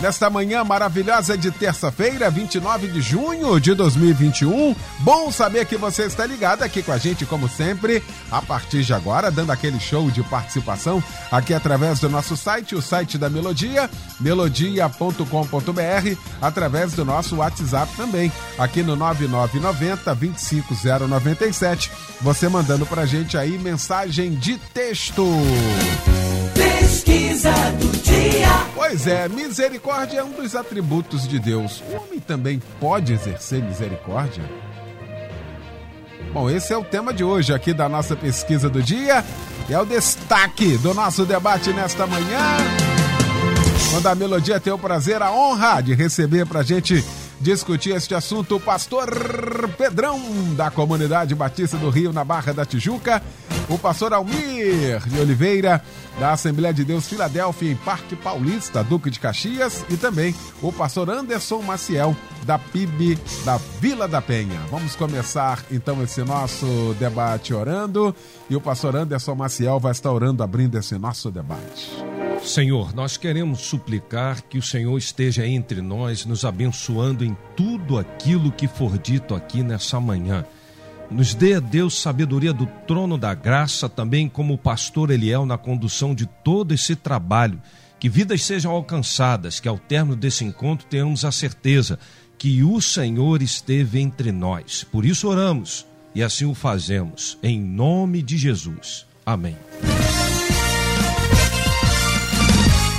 nesta manhã maravilhosa de terça-feira, 29 de junho de 2021. Bom saber que você está ligado aqui com a gente, como sempre, a partir de agora, dando aquele show de participação aqui através do nosso site, o site da Melodia, melodia.com.br, através do nosso WhatsApp também, aqui no 9990 25097. Você mandando pra gente aí mensagem de texto. Pesquisa do dia. Pois é, misericórdia é um dos atributos de Deus. O homem também pode exercer misericórdia? Bom, esse é o tema de hoje aqui da nossa pesquisa do dia e é o destaque do nosso debate nesta manhã. Quando a Melodia tem o prazer, a honra de receber pra gente discutir este assunto o pastor Pedrão, da comunidade Batista do Rio, na Barra da Tijuca, o pastor Almir de Oliveira, da Assembleia de Deus Filadélfia, em Parque Paulista, Duque de Caxias, e também o pastor Anderson Maciel, da PIB da Vila da Penha. Vamos começar então esse nosso debate orando, e o pastor Anderson Maciel vai estar orando, abrindo esse nosso debate. Senhor, nós queremos suplicar que o Senhor esteja entre nós, nos abençoando em tudo aquilo que for dito aqui nessa manhã. Nos dê a Deus sabedoria do trono da graça, também como o pastor Eliel na condução de todo esse trabalho. Que vidas sejam alcançadas, que ao término desse encontro tenhamos a certeza que o Senhor esteve entre nós. Por isso oramos e assim o fazemos, em nome de Jesus. Amém.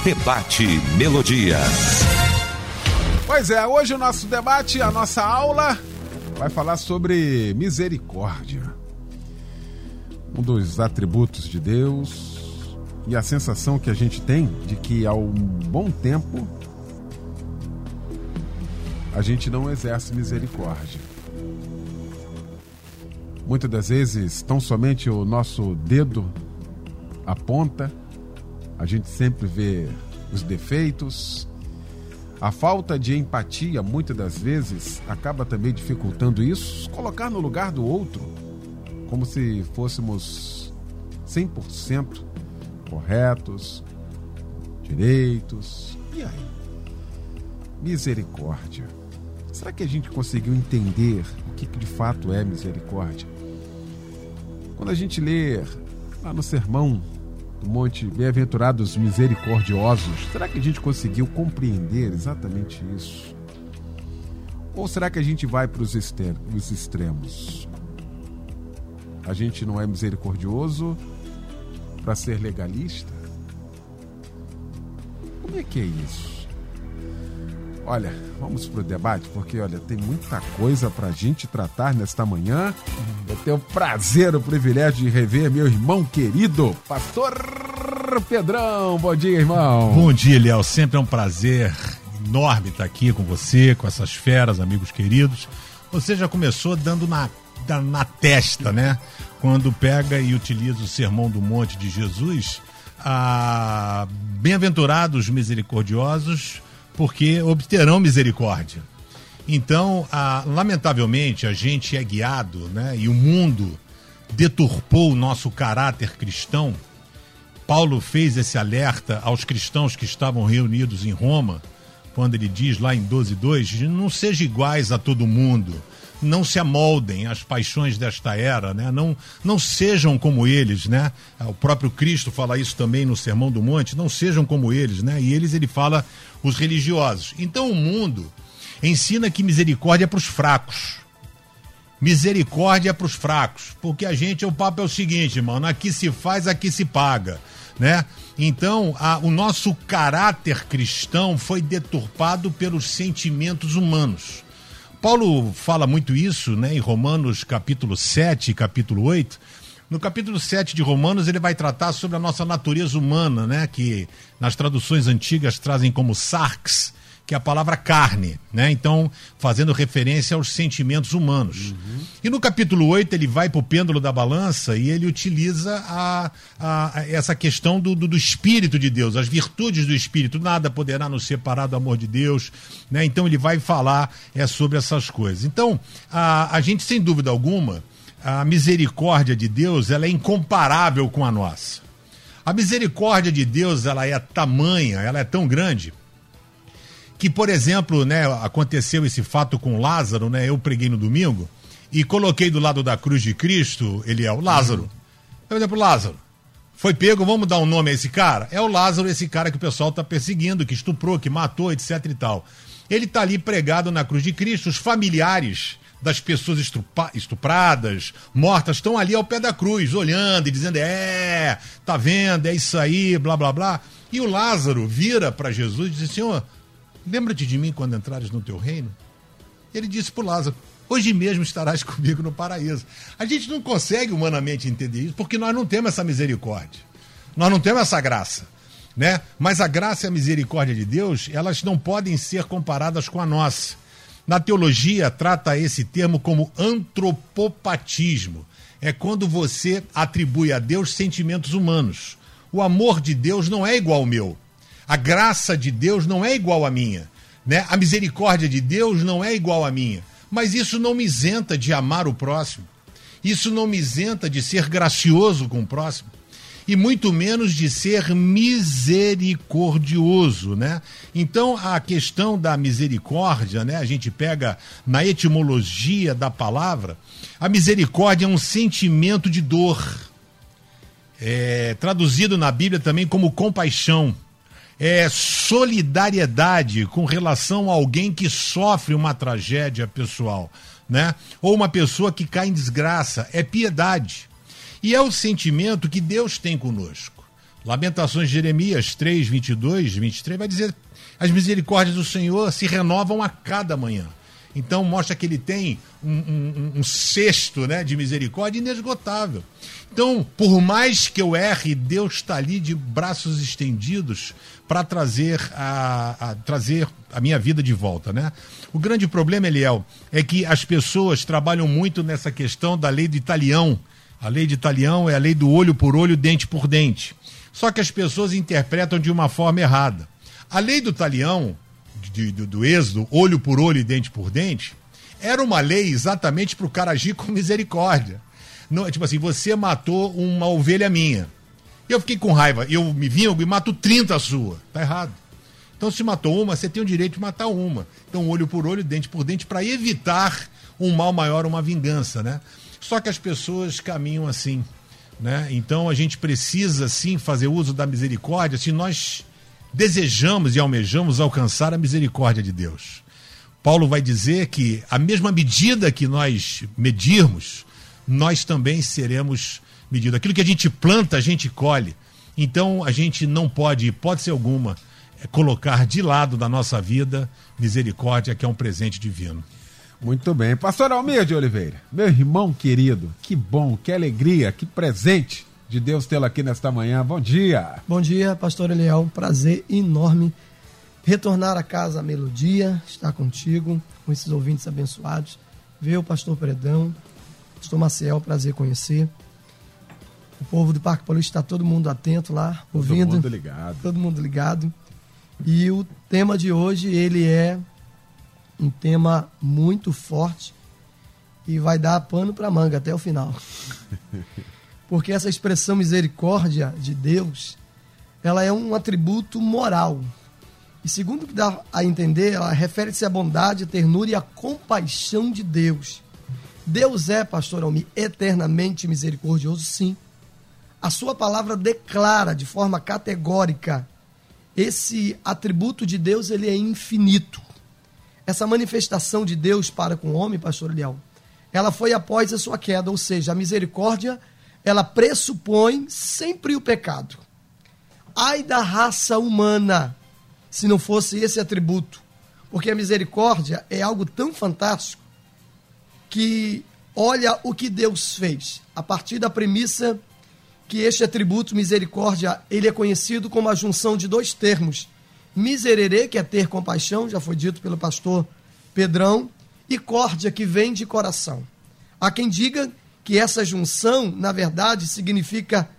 Debate Melodia. Pois é, hoje o nosso debate, a nossa aula, vai falar sobre misericórdia. Um dos atributos de Deus e a sensação que a gente tem de que há um bom tempo a gente não exerce misericórdia. Muitas das vezes, tão somente o nosso dedo aponta a gente sempre vê os defeitos. A falta de empatia, muitas das vezes, acaba também dificultando isso. Colocar no lugar do outro, como se fôssemos 100% corretos, direitos. E aí? Misericórdia. Será que a gente conseguiu entender o que de fato é misericórdia? Quando a gente lê lá no sermão do Monte Bem-aventurados Misericordiosos, será que a gente conseguiu compreender exatamente isso? Ou será que a gente vai para os extremos? A gente não é misericordioso para ser legalista? Como é que é isso? Olha, vamos pro debate, porque olha, tem muita coisa pra gente tratar nesta manhã. Eu tenho o prazer, o privilégio de rever meu irmão querido, Pastor Pedrão. Bom dia, irmão. Bom dia, Léo. Sempre é um prazer enorme estar aqui com você, com essas feras, amigos queridos. Você já começou dando na, na testa, né? Quando pega e utiliza o sermão do monte de Jesus, a bem-aventurados misericordiosos porque obterão misericórdia. Então, a, lamentavelmente, a gente é guiado, né? E o mundo deturpou o nosso caráter cristão. Paulo fez esse alerta aos cristãos que estavam reunidos em Roma, quando ele diz lá em 12:2, não sejam iguais a todo mundo, não se amoldem às paixões desta era, né? Não não sejam como eles, né? O próprio Cristo fala isso também no Sermão do Monte, não sejam como eles, né? E eles ele fala os religiosos. Então o mundo ensina que misericórdia é para os fracos. Misericórdia é para os fracos, porque a gente, o papo é o seguinte, mano, aqui se faz, aqui se paga, né? Então, a, o nosso caráter cristão foi deturpado pelos sentimentos humanos. Paulo fala muito isso, né, em Romanos capítulo 7, capítulo 8, no capítulo 7 de Romanos, ele vai tratar sobre a nossa natureza humana, né? Que nas traduções antigas trazem como sarx, que é a palavra carne, né? Então, fazendo referência aos sentimentos humanos. Uhum. E no capítulo 8, ele vai para o pêndulo da balança e ele utiliza a, a, a essa questão do, do, do, Espírito de Deus, as virtudes do Espírito. Nada poderá nos separar do amor de Deus, né? Então, ele vai falar é, sobre essas coisas. Então, a, a gente, sem dúvida alguma, a misericórdia de Deus ela é incomparável com a nossa. A misericórdia de Deus ela é tamanha, ela é tão grande que, por exemplo, né, aconteceu esse fato com Lázaro, né? Eu preguei no domingo e coloquei do lado da cruz de Cristo, ele é o Lázaro. Por exemplo, Lázaro. Foi pego, vamos dar um nome a esse cara? É o Lázaro, esse cara que o pessoal está perseguindo, que estuprou, que matou, etc e tal. Ele está ali pregado na cruz de Cristo, os familiares das pessoas estupradas, mortas, estão ali ao pé da cruz, olhando e dizendo: é, tá vendo, é isso aí, blá blá blá. E o Lázaro vira para Jesus e diz: Senhor, Lembra-te de mim quando entrares no teu reino? Ele disse para Lázaro: Hoje mesmo estarás comigo no paraíso. A gente não consegue humanamente entender isso porque nós não temos essa misericórdia. Nós não temos essa graça. Né? Mas a graça e a misericórdia de Deus, elas não podem ser comparadas com a nossa. Na teologia, trata esse termo como antropopatismo. É quando você atribui a Deus sentimentos humanos. O amor de Deus não é igual ao meu. A graça de Deus não é igual à minha, né? A misericórdia de Deus não é igual à minha. Mas isso não me isenta de amar o próximo. Isso não me isenta de ser gracioso com o próximo e muito menos de ser misericordioso, né? Então a questão da misericórdia, né? A gente pega na etimologia da palavra, a misericórdia é um sentimento de dor, é, traduzido na Bíblia também como compaixão é, solidariedade com relação a alguém que sofre uma tragédia pessoal, né? Ou uma pessoa que cai em desgraça, é piedade. E é o sentimento que Deus tem conosco. Lamentações de Jeremias 3, 22, 23 vai dizer: as misericórdias do Senhor se renovam a cada manhã. Então mostra que ele tem um, um, um cesto né, de misericórdia inesgotável. Então, por mais que eu erre, Deus está ali de braços estendidos para trazer a, a, trazer a minha vida de volta, né? O grande problema, Eliel, é que as pessoas trabalham muito nessa questão da lei do italião. A lei de italião é a lei do olho por olho, dente por dente. Só que as pessoas interpretam de uma forma errada. A lei do talião, de, do, do êxodo, olho por olho e dente por dente, era uma lei exatamente para o cara agir com misericórdia. Não, tipo assim, você matou uma ovelha minha. Eu fiquei com raiva. Eu me vingo e mato 30 sua. Tá errado. Então, se matou uma, você tem o direito de matar uma. Então, olho por olho, dente por dente, para evitar um mal maior, uma vingança, né? Só que as pessoas caminham assim, né? Então, a gente precisa, sim, fazer uso da misericórdia se nós desejamos e almejamos alcançar a misericórdia de Deus. Paulo vai dizer que a mesma medida que nós medirmos, nós também seremos medidos. Aquilo que a gente planta, a gente colhe. Então a gente não pode, hipótese alguma, é, colocar de lado da nossa vida misericórdia, que é um presente divino. Muito bem. Pastor Almir de Oliveira, meu irmão querido, que bom, que alegria, que presente de Deus tê-lo aqui nesta manhã. Bom dia. Bom dia, pastor Eliel. Prazer enorme retornar a casa a melodia, estar contigo, com esses ouvintes abençoados. Ver o pastor Predão, pastor Maciel, prazer conhecer. O povo do Parque Paulista está todo mundo atento lá, ouvindo. Todo mundo ligado. Todo mundo ligado. E o tema de hoje, ele é um tema muito forte e vai dar pano para manga até o final. Porque essa expressão misericórdia de Deus, ela é um atributo moral. E segundo o que dá a entender, ela refere-se à bondade, à ternura e à compaixão de Deus. Deus é, pastor Almi, eternamente misericordioso, sim. A sua palavra declara de forma categórica esse atributo de Deus, ele é infinito. Essa manifestação de Deus para com o homem, pastor Leal, ela foi após a sua queda, ou seja, a misericórdia ela pressupõe sempre o pecado. Ai da raça humana, se não fosse esse atributo. Porque a misericórdia é algo tão fantástico que olha o que Deus fez. A partir da premissa que este atributo misericórdia, ele é conhecido como a junção de dois termos, miserere, que é ter compaixão, já foi dito pelo pastor Pedrão, e córdia, que vem de coração. Há quem diga que essa junção, na verdade, significa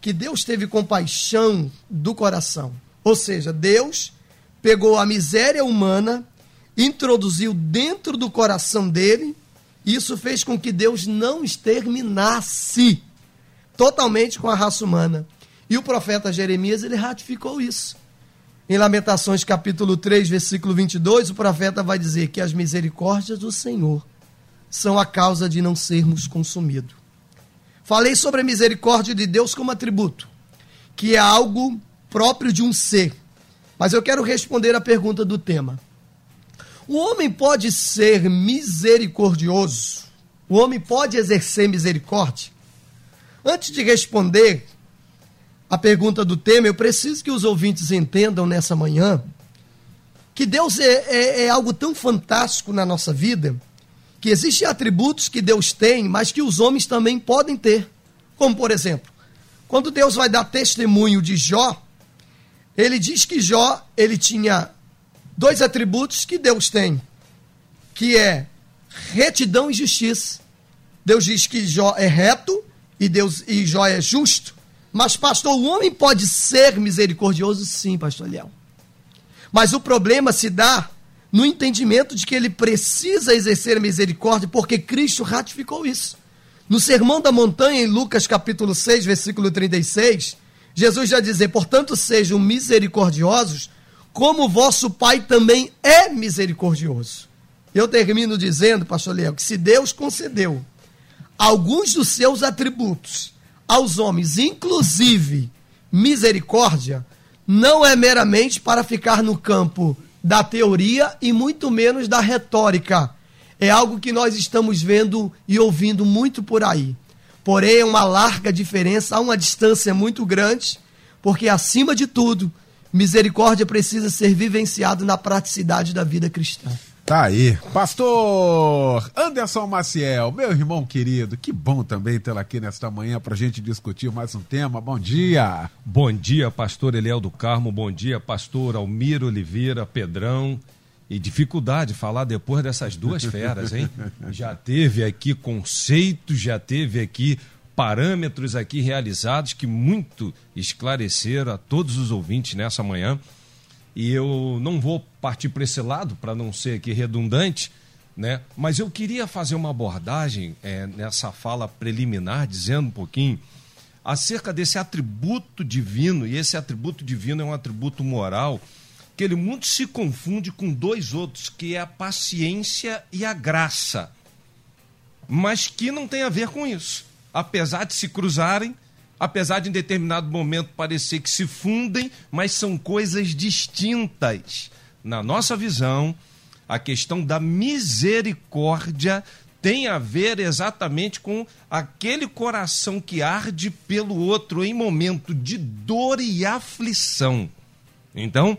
que Deus teve compaixão do coração. Ou seja, Deus pegou a miséria humana, introduziu dentro do coração dele, e isso fez com que Deus não exterminasse totalmente com a raça humana. E o profeta Jeremias, ele ratificou isso. Em Lamentações capítulo 3, versículo 22, o profeta vai dizer que as misericórdias do Senhor são a causa de não sermos consumidos. Falei sobre a misericórdia de Deus como atributo, que é algo próprio de um ser. Mas eu quero responder a pergunta do tema. O homem pode ser misericordioso? O homem pode exercer misericórdia? Antes de responder a pergunta do tema, eu preciso que os ouvintes entendam nessa manhã que Deus é, é, é algo tão fantástico na nossa vida que existem atributos que Deus tem, mas que os homens também podem ter. Como, por exemplo, quando Deus vai dar testemunho de Jó, ele diz que Jó ele tinha dois atributos que Deus tem, que é retidão e justiça. Deus diz que Jó é reto e Deus e Jó é justo. Mas pastor, o homem pode ser misericordioso sim, pastor Léo. Mas o problema se dá no entendimento de que ele precisa exercer misericórdia, porque Cristo ratificou isso. No Sermão da Montanha, em Lucas capítulo 6, versículo 36, Jesus já dizer: Portanto, sejam misericordiosos, como vosso Pai também é misericordioso. Eu termino dizendo, pastor Léo, que se Deus concedeu alguns dos seus atributos aos homens, inclusive misericórdia, não é meramente para ficar no campo da teoria e muito menos da retórica. É algo que nós estamos vendo e ouvindo muito por aí. Porém, é uma larga diferença, há uma distância muito grande, porque acima de tudo, misericórdia precisa ser vivenciado na praticidade da vida cristã. Tá aí. Pastor Anderson Maciel, meu irmão querido, que bom também tê-lo aqui nesta manhã para a gente discutir mais um tema. Bom dia. Bom dia, pastor Eliel do Carmo. Bom dia, pastor Almiro Oliveira Pedrão. E dificuldade falar depois dessas duas feras, hein? Já teve aqui conceitos, já teve aqui parâmetros aqui realizados que muito esclareceram a todos os ouvintes nessa manhã. E eu não vou partir para esse lado, para não ser aqui redundante, né? mas eu queria fazer uma abordagem é, nessa fala preliminar, dizendo um pouquinho acerca desse atributo divino, e esse atributo divino é um atributo moral, que ele muito se confunde com dois outros, que é a paciência e a graça, mas que não tem a ver com isso. Apesar de se cruzarem, apesar de em determinado momento parecer que se fundem, mas são coisas distintas. Na nossa visão, a questão da misericórdia tem a ver exatamente com aquele coração que arde pelo outro em momento de dor e aflição. Então,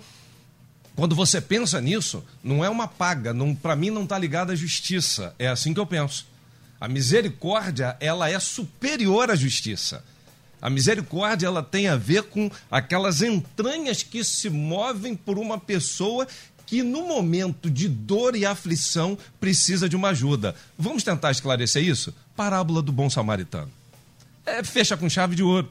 quando você pensa nisso, não é uma paga, para mim não está ligada à justiça. É assim que eu penso. A misericórdia, ela é superior à justiça. A misericórdia ela tem a ver com aquelas entranhas que se movem por uma pessoa que no momento de dor e aflição precisa de uma ajuda. Vamos tentar esclarecer isso? Parábola do bom samaritano. É, fecha com chave de ouro.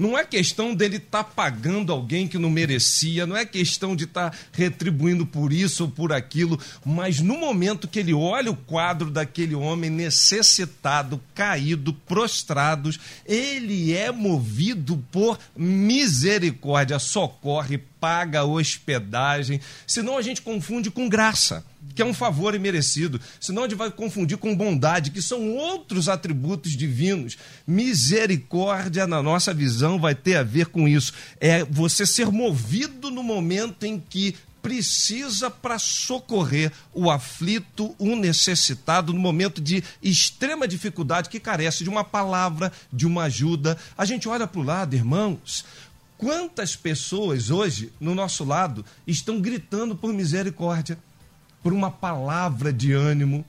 Não é questão dele estar tá pagando alguém que não merecia, não é questão de estar tá retribuindo por isso ou por aquilo, mas no momento que ele olha o quadro daquele homem necessitado, caído, prostrado, ele é movido por misericórdia, socorre, paga hospedagem, senão a gente confunde com graça que é um favor imerecido, senão a gente vai confundir com bondade, que são outros atributos divinos. Misericórdia, na nossa visão, vai ter a ver com isso. É você ser movido no momento em que precisa para socorrer o aflito, o necessitado, no momento de extrema dificuldade, que carece de uma palavra, de uma ajuda. A gente olha para o lado, irmãos. Quantas pessoas hoje, no nosso lado, estão gritando por misericórdia? Por uma palavra de ânimo,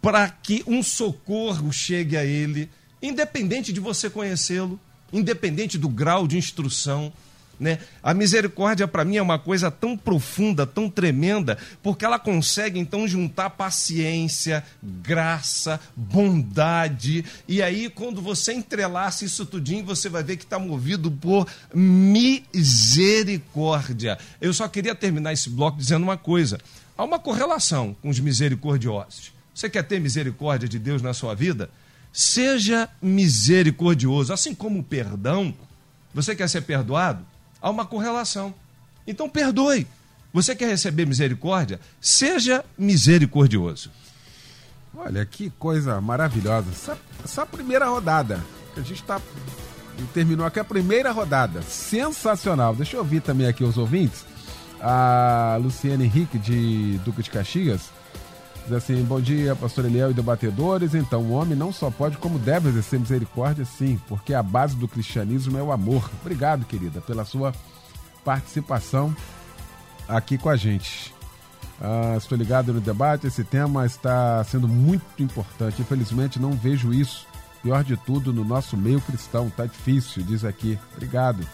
para que um socorro chegue a ele, independente de você conhecê-lo, independente do grau de instrução. Né? A misericórdia para mim é uma coisa tão profunda, tão tremenda, porque ela consegue então juntar paciência, graça, bondade, e aí quando você entrelaça isso tudinho, você vai ver que está movido por misericórdia. Eu só queria terminar esse bloco dizendo uma coisa: há uma correlação com os misericordiosos. Você quer ter misericórdia de Deus na sua vida? Seja misericordioso, assim como o perdão. Você quer ser perdoado? Há uma correlação. Então perdoe. Você quer receber misericórdia? Seja misericordioso. Olha que coisa maravilhosa. Essa, essa primeira rodada a gente está terminou aqui a primeira rodada. Sensacional. Deixa eu ouvir também aqui os ouvintes. A Luciana Henrique, de Duque de Caxias, diz assim: Bom dia, pastor Eliel e debatedores. Então, o homem não só pode, como deve exercer misericórdia, sim, porque a base do cristianismo é o amor. Obrigado, querida, pela sua participação aqui com a gente. Ah, estou ligado no debate, esse tema está sendo muito importante. Infelizmente, não vejo isso Pior de tudo, no nosso meio cristão, tá difícil, diz aqui. Obrigado.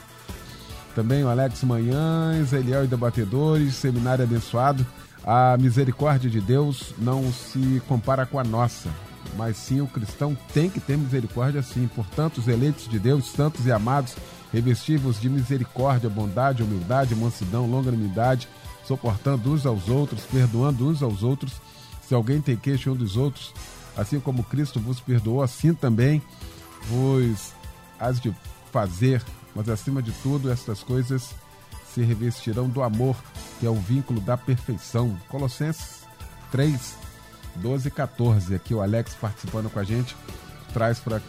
Também o Alex Manhães, Eliel e Debatedores, Seminário Abençoado. A misericórdia de Deus não se compara com a nossa, mas sim o cristão tem que ter misericórdia sim. Portanto, os eleitos de Deus, santos e amados, revestivos de misericórdia, bondade, humildade, mansidão, longanimidade, suportando uns aos outros, perdoando uns aos outros. Se alguém tem queixa um dos outros, assim como Cristo vos perdoou, assim também vos has de fazer. Mas acima de tudo, estas coisas se revestirão do amor, que é o vínculo da perfeição. Colossenses 3, 12 e 14. Aqui o Alex participando com a gente, traz para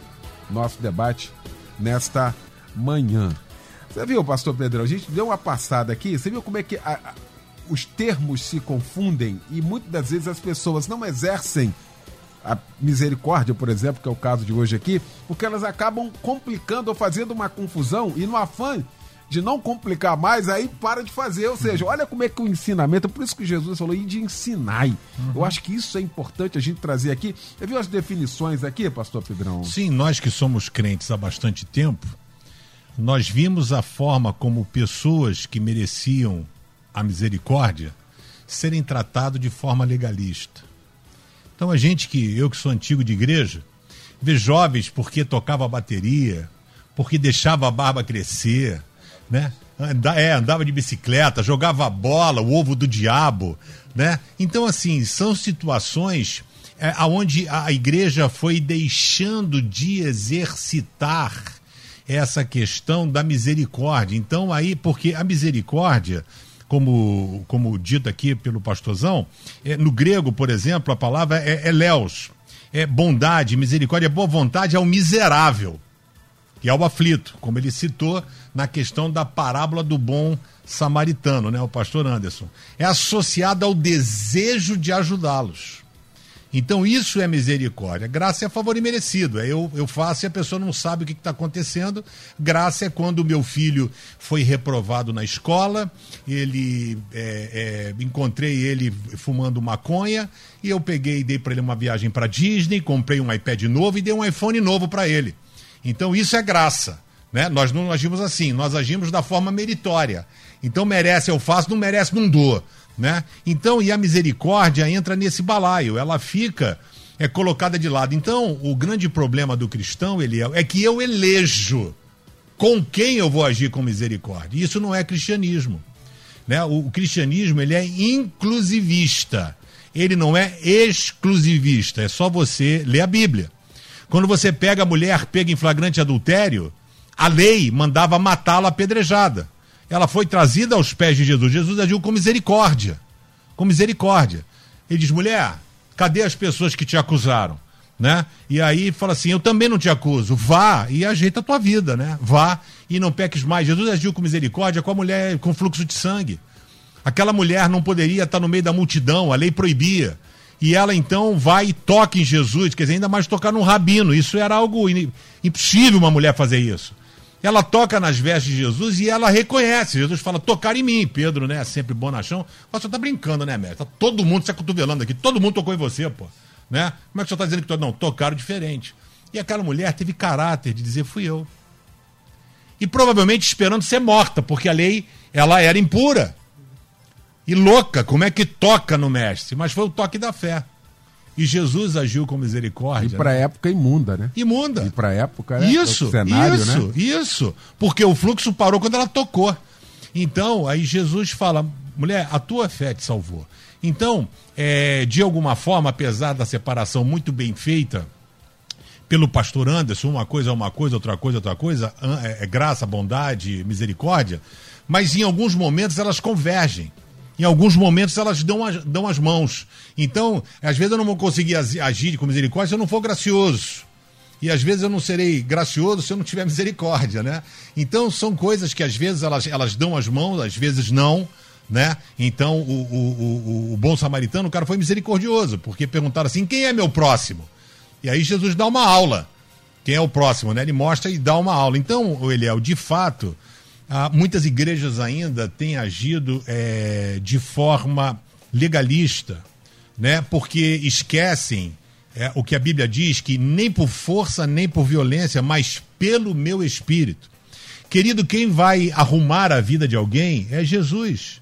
nosso debate nesta manhã. Você viu, pastor Pedrão? A gente deu uma passada aqui, você viu como é que a, a, os termos se confundem e muitas das vezes as pessoas não exercem a misericórdia, por exemplo, que é o caso de hoje aqui, porque elas acabam complicando ou fazendo uma confusão e no afã de não complicar mais, aí para de fazer. Ou seja, olha como é que o ensinamento, por isso que Jesus falou, e de ensinai. Uhum. Eu acho que isso é importante a gente trazer aqui. Você viu as definições aqui, pastor Pedrão? Sim, nós que somos crentes há bastante tempo, nós vimos a forma como pessoas que mereciam a misericórdia serem tratadas de forma legalista. Então a gente que, eu que sou antigo de igreja, vê jovens porque tocava bateria, porque deixava a barba crescer, né? É, andava de bicicleta, jogava bola, o ovo do diabo, né? Então, assim, são situações é, onde a igreja foi deixando de exercitar essa questão da misericórdia. Então, aí, porque a misericórdia como, como dito aqui pelo pastorzão, é, no grego, por exemplo, a palavra é, é leos, é bondade, misericórdia, boa vontade ao miserável e ao aflito, como ele citou na questão da parábola do bom samaritano, né, o pastor Anderson. É associada ao desejo de ajudá-los. Então isso é misericórdia. Graça é favor imerecido. É eu, eu faço e a pessoa não sabe o que está acontecendo. Graça é quando o meu filho foi reprovado na escola, ele é, é, encontrei ele fumando maconha e eu peguei e dei para ele uma viagem para Disney, comprei um iPad novo e dei um iPhone novo para ele. Então isso é graça. Né? Nós não agimos assim, nós agimos da forma meritória. Então merece, eu faço, não merece, não dou né? Então, e a misericórdia entra nesse balaio, ela fica é colocada de lado. Então, o grande problema do cristão, ele é, é que eu elejo com quem eu vou agir com misericórdia. Isso não é cristianismo, né? O, o cristianismo, ele é inclusivista. Ele não é exclusivista, é só você ler a Bíblia. Quando você pega a mulher pega em flagrante adultério, a lei mandava matá-la apedrejada ela foi trazida aos pés de Jesus. Jesus agiu com misericórdia. Com misericórdia. Ele diz: mulher, cadê as pessoas que te acusaram? Né? E aí fala assim: Eu também não te acuso. Vá e ajeita a tua vida, né? Vá e não peques mais. Jesus agiu com misericórdia com a mulher com fluxo de sangue. Aquela mulher não poderia estar no meio da multidão, a lei proibia. E ela então vai e toca em Jesus, quer dizer, ainda mais tocar num rabino. Isso era algo impossível uma mulher fazer isso. Ela toca nas vestes de Jesus e ela reconhece. Jesus fala, tocar em mim. Pedro, né, sempre bonachão. Você tá brincando, né, mestre? Tá todo mundo se acotovelando aqui. Todo mundo tocou em você, pô. Né? Como é que você tá dizendo que todo... Não, tocaram diferente. E aquela mulher teve caráter de dizer, fui eu. e provavelmente esperando ser morta, porque a lei ela era impura e louca. Como é que toca no mestre? Mas foi o toque da fé. E Jesus agiu com misericórdia. E para né? época imunda, né? Imunda. E para época é isso, cenário, isso, né? isso. Porque o fluxo parou quando ela tocou. Então, aí Jesus fala: mulher, a tua fé te salvou. Então, é, de alguma forma, apesar da separação muito bem feita pelo pastor Anderson, uma coisa é uma coisa, outra coisa é outra coisa, é, é graça, bondade, misericórdia, mas em alguns momentos elas convergem. Em alguns momentos elas dão as, dão as mãos. Então, às vezes eu não vou conseguir agir com misericórdia se eu não for gracioso. E às vezes eu não serei gracioso se eu não tiver misericórdia, né? Então são coisas que às vezes elas, elas dão as mãos, às vezes não né? Então, o, o, o, o, bom samaritano, o cara foi misericordioso, porque perguntaram assim: quem é meu próximo? E aí Jesus dá uma aula. Quem é o próximo, né? Ele mostra e dá uma aula. Então, Eliel, de fato, ah, muitas igrejas ainda têm agido é, de forma legalista, né? Porque esquecem é, o que a Bíblia diz, que nem por força, nem por violência, mas pelo meu espírito. Querido, quem vai arrumar a vida de alguém é Jesus.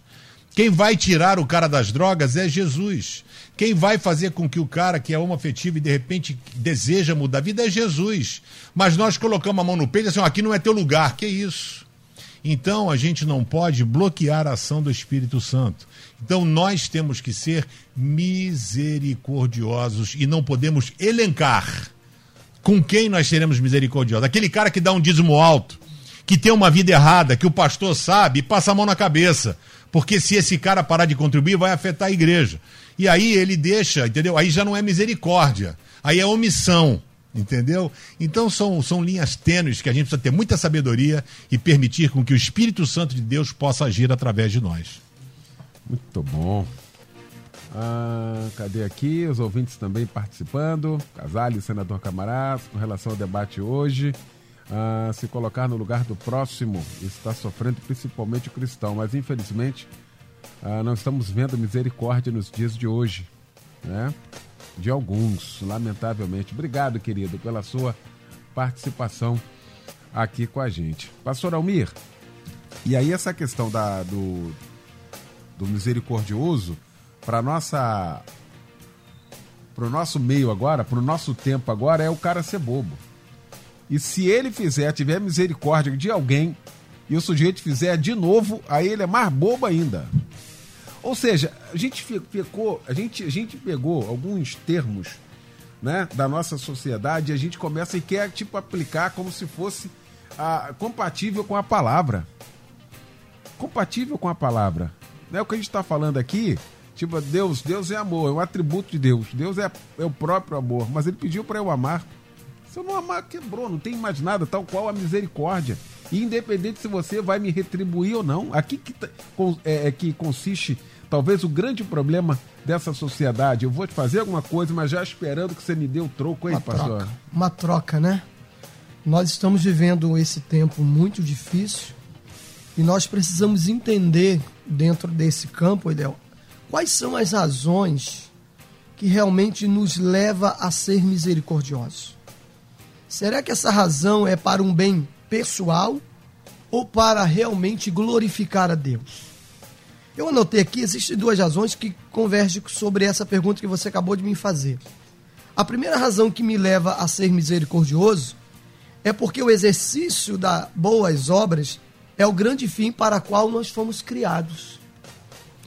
Quem vai tirar o cara das drogas é Jesus. Quem vai fazer com que o cara que é homoafetivo e de repente deseja mudar a vida é Jesus. Mas nós colocamos a mão no peito e assim, aqui não é teu lugar. Que isso? Então a gente não pode bloquear a ação do Espírito Santo. Então nós temos que ser misericordiosos e não podemos elencar com quem nós seremos misericordiosos. Aquele cara que dá um dízimo alto, que tem uma vida errada, que o pastor sabe passa a mão na cabeça. Porque se esse cara parar de contribuir, vai afetar a igreja. E aí ele deixa, entendeu? Aí já não é misericórdia, aí é omissão. Entendeu? Então são, são linhas tênues que a gente precisa ter muita sabedoria e permitir com que o Espírito Santo de Deus possa agir através de nós. Muito bom. Ah, cadê aqui? Os ouvintes também participando. Casale, senador Camarás, com relação ao debate hoje a se colocar no lugar do próximo está sofrendo, principalmente o cristão. Mas infelizmente não estamos vendo misericórdia nos dias de hoje, né? De alguns, lamentavelmente. Obrigado, querido, pela sua participação aqui com a gente. Pastor Almir, e aí essa questão da, do, do misericordioso, para nossa para o nosso meio agora, para o nosso tempo agora, é o cara ser bobo. E se ele fizer, tiver misericórdia de alguém, e o sujeito fizer de novo, aí ele é mais bobo ainda. Ou seja, a gente pegou, a gente, a gente pegou alguns termos né, da nossa sociedade e a gente começa e quer tipo aplicar como se fosse ah, compatível com a palavra. Compatível com a palavra. Não é o que a gente está falando aqui. Tipo, Deus, Deus é amor, é um atributo de Deus. Deus é, é o próprio amor, mas ele pediu para eu amar. Eu não amar, quebrou, não tem mais nada, tal qual a misericórdia. E independente se você vai me retribuir ou não, aqui que, tá, é, é, que consiste talvez o grande problema dessa sociedade. Eu vou te fazer alguma coisa, mas já esperando que você me dê o troco, hein, uma pastor? Troca, uma troca, né? Nós estamos vivendo esse tempo muito difícil e nós precisamos entender dentro desse campo, Edel, quais são as razões que realmente nos leva a ser misericordiosos. Será que essa razão é para um bem pessoal ou para realmente glorificar a Deus? Eu anotei aqui, existem duas razões que convergem sobre essa pergunta que você acabou de me fazer. A primeira razão que me leva a ser misericordioso é porque o exercício das boas obras é o grande fim para o qual nós fomos criados.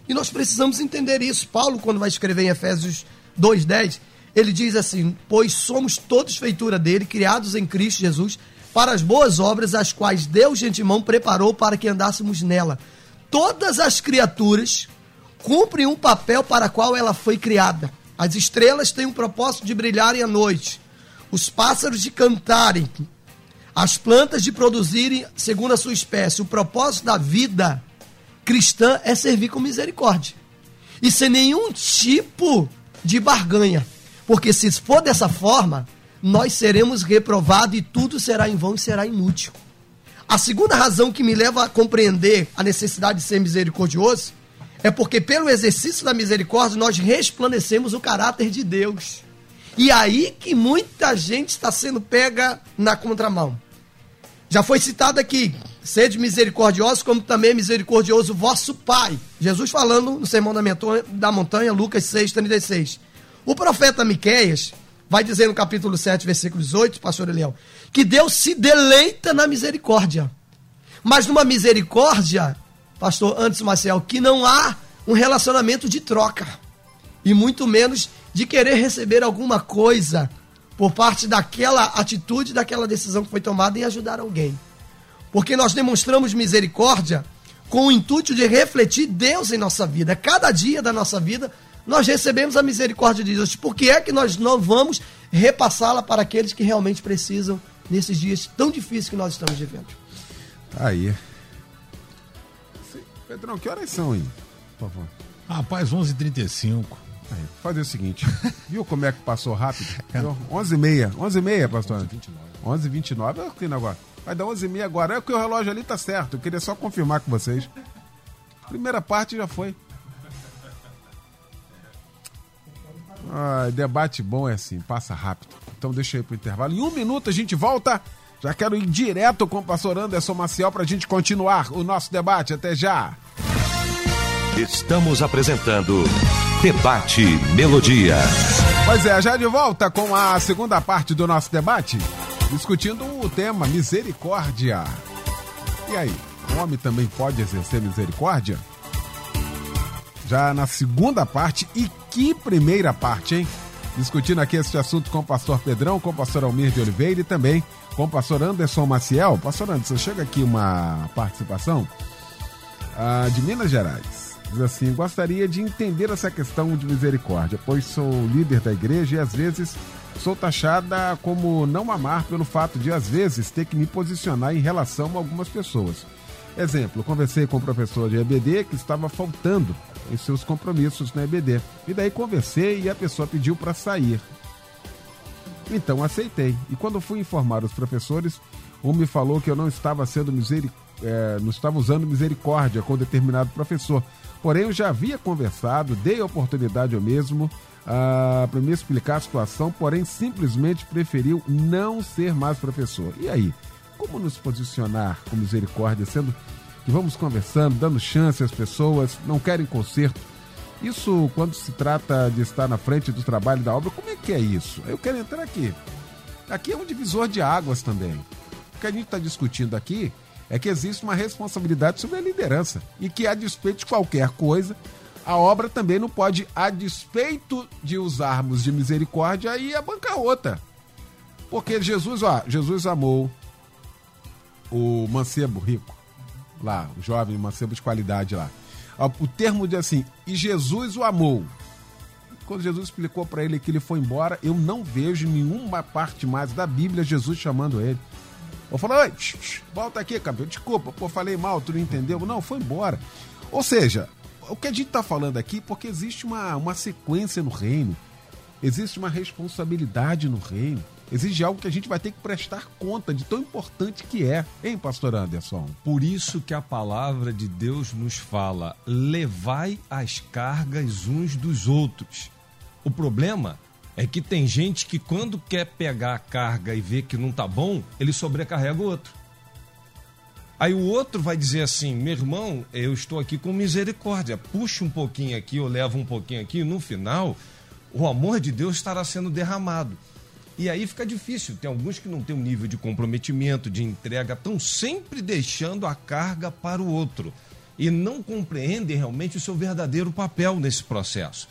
E nós precisamos entender isso. Paulo, quando vai escrever em Efésios 2,10, ele diz assim: Pois somos todos feitura dele, criados em Cristo Jesus, para as boas obras, as quais Deus de antemão preparou para que andássemos nela. Todas as criaturas cumprem um papel para qual ela foi criada. As estrelas têm um propósito de brilharem à noite, os pássaros de cantarem, as plantas de produzirem segundo a sua espécie. O propósito da vida cristã é servir com misericórdia e sem nenhum tipo de barganha. Porque se for dessa forma, nós seremos reprovados e tudo será em vão e será inútil. A segunda razão que me leva a compreender a necessidade de ser misericordioso é porque, pelo exercício da misericórdia, nós resplandecemos o caráter de Deus. E aí que muita gente está sendo pega na contramão. Já foi citado aqui, sede misericordiosos, como também é misericordioso vosso Pai. Jesus falando no Sermão da Montanha, Lucas 6, 36. O profeta Miqueias vai dizer no capítulo 7, versículo 18, pastor Eliel, que Deus se deleita na misericórdia. Mas numa misericórdia, pastor Antes Marcel, que não há um relacionamento de troca. E muito menos de querer receber alguma coisa por parte daquela atitude, daquela decisão que foi tomada em ajudar alguém. Porque nós demonstramos misericórdia com o intuito de refletir Deus em nossa vida. Cada dia da nossa vida, nós recebemos a misericórdia de Deus. Por que é que nós não vamos repassá-la para aqueles que realmente precisam nesses dias tão difíceis que nós estamos vivendo? Tá aí. Pedrão, que horas são aí? Por favor. Rapaz, 11h35. Aí, fazer o seguinte, viu como é que passou rápido? 11h30, 11h30, pastor? 11h29, é o que agora? Vai dar 11h30 agora, é que o relógio ali tá certo, eu queria só confirmar com vocês. Primeira parte já foi. Ah, debate bom é assim, passa rápido. Então deixa aí pro intervalo. Em um minuto a gente volta. Já quero ir direto com o pastor Anderson Maciel para a gente continuar o nosso debate. Até já. Estamos apresentando Debate Melodia. Pois é, já de volta com a segunda parte do nosso debate, discutindo o tema misericórdia. E aí, o homem também pode exercer misericórdia? Já na segunda parte, e que primeira parte, hein? Discutindo aqui esse assunto com o pastor Pedrão, com o pastor Almir de Oliveira e também com o pastor Anderson Maciel. Pastor Anderson, chega aqui uma participação ah, de Minas Gerais. Diz assim: gostaria de entender essa questão de misericórdia, pois sou líder da igreja e às vezes sou taxada como não amar pelo fato de às vezes ter que me posicionar em relação a algumas pessoas. Exemplo, conversei com um professor de EBD que estava faltando em seus compromissos na EBD. E daí conversei e a pessoa pediu para sair. Então aceitei. E quando fui informar os professores, um me falou que eu não estava sendo miseric... É, não estava usando misericórdia com determinado professor, Porém, eu já havia conversado, dei oportunidade eu mesmo uh, para me explicar a situação, porém simplesmente preferiu não ser mais professor. E aí, como nos posicionar com misericórdia, sendo que vamos conversando, dando chance às pessoas, não querem conserto? Isso, quando se trata de estar na frente do trabalho da obra, como é que é isso? Eu quero entrar aqui. Aqui é um divisor de águas também. O que a gente está discutindo aqui é que existe uma responsabilidade sobre a liderança e que, a despeito de qualquer coisa, a obra também não pode, a despeito de usarmos de misericórdia, ir a bancarrota. Porque Jesus, ó, Jesus amou o mancebo rico, lá, o jovem mancebo de qualidade lá. O termo de assim, e Jesus o amou. Quando Jesus explicou para ele que ele foi embora, eu não vejo nenhuma parte mais da Bíblia Jesus chamando ele. Ou falou, volta aqui, campeão, desculpa, pô, falei mal, tu não entendeu? Não, foi embora. Ou seja, o que a gente está falando aqui, porque existe uma, uma sequência no reino, existe uma responsabilidade no reino, existe algo que a gente vai ter que prestar conta de tão importante que é, hein, pastor Anderson? Por isso que a palavra de Deus nos fala: levai as cargas uns dos outros. O problema é que tem gente que quando quer pegar a carga e ver que não tá bom, ele sobrecarrega o outro. Aí o outro vai dizer assim: meu irmão, eu estou aqui com misericórdia, puxa um pouquinho aqui, eu levo um pouquinho aqui, no final, o amor de Deus estará sendo derramado. E aí fica difícil. Tem alguns que não têm um nível de comprometimento, de entrega, estão sempre deixando a carga para o outro e não compreendem realmente o seu verdadeiro papel nesse processo.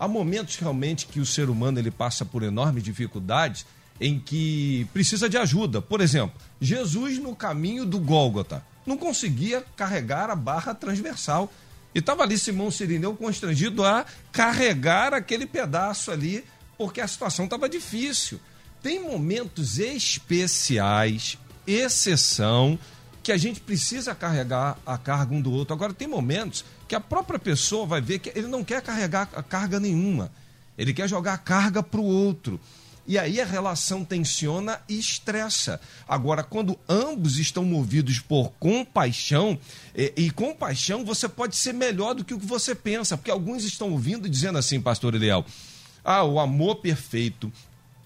Há momentos realmente que o ser humano ele passa por enormes dificuldades em que precisa de ajuda. Por exemplo, Jesus no caminho do Gólgota não conseguia carregar a barra transversal. E estava ali Simão Sirineu constrangido a carregar aquele pedaço ali, porque a situação estava difícil. Tem momentos especiais, exceção, que a gente precisa carregar a carga um do outro. Agora, tem momentos que a própria pessoa vai ver que ele não quer carregar a carga nenhuma. Ele quer jogar a carga para o outro. E aí a relação tensiona e estressa. Agora, quando ambos estão movidos por compaixão, e, e compaixão você pode ser melhor do que o que você pensa, porque alguns estão ouvindo dizendo assim, pastor Eliel, ah, o amor perfeito,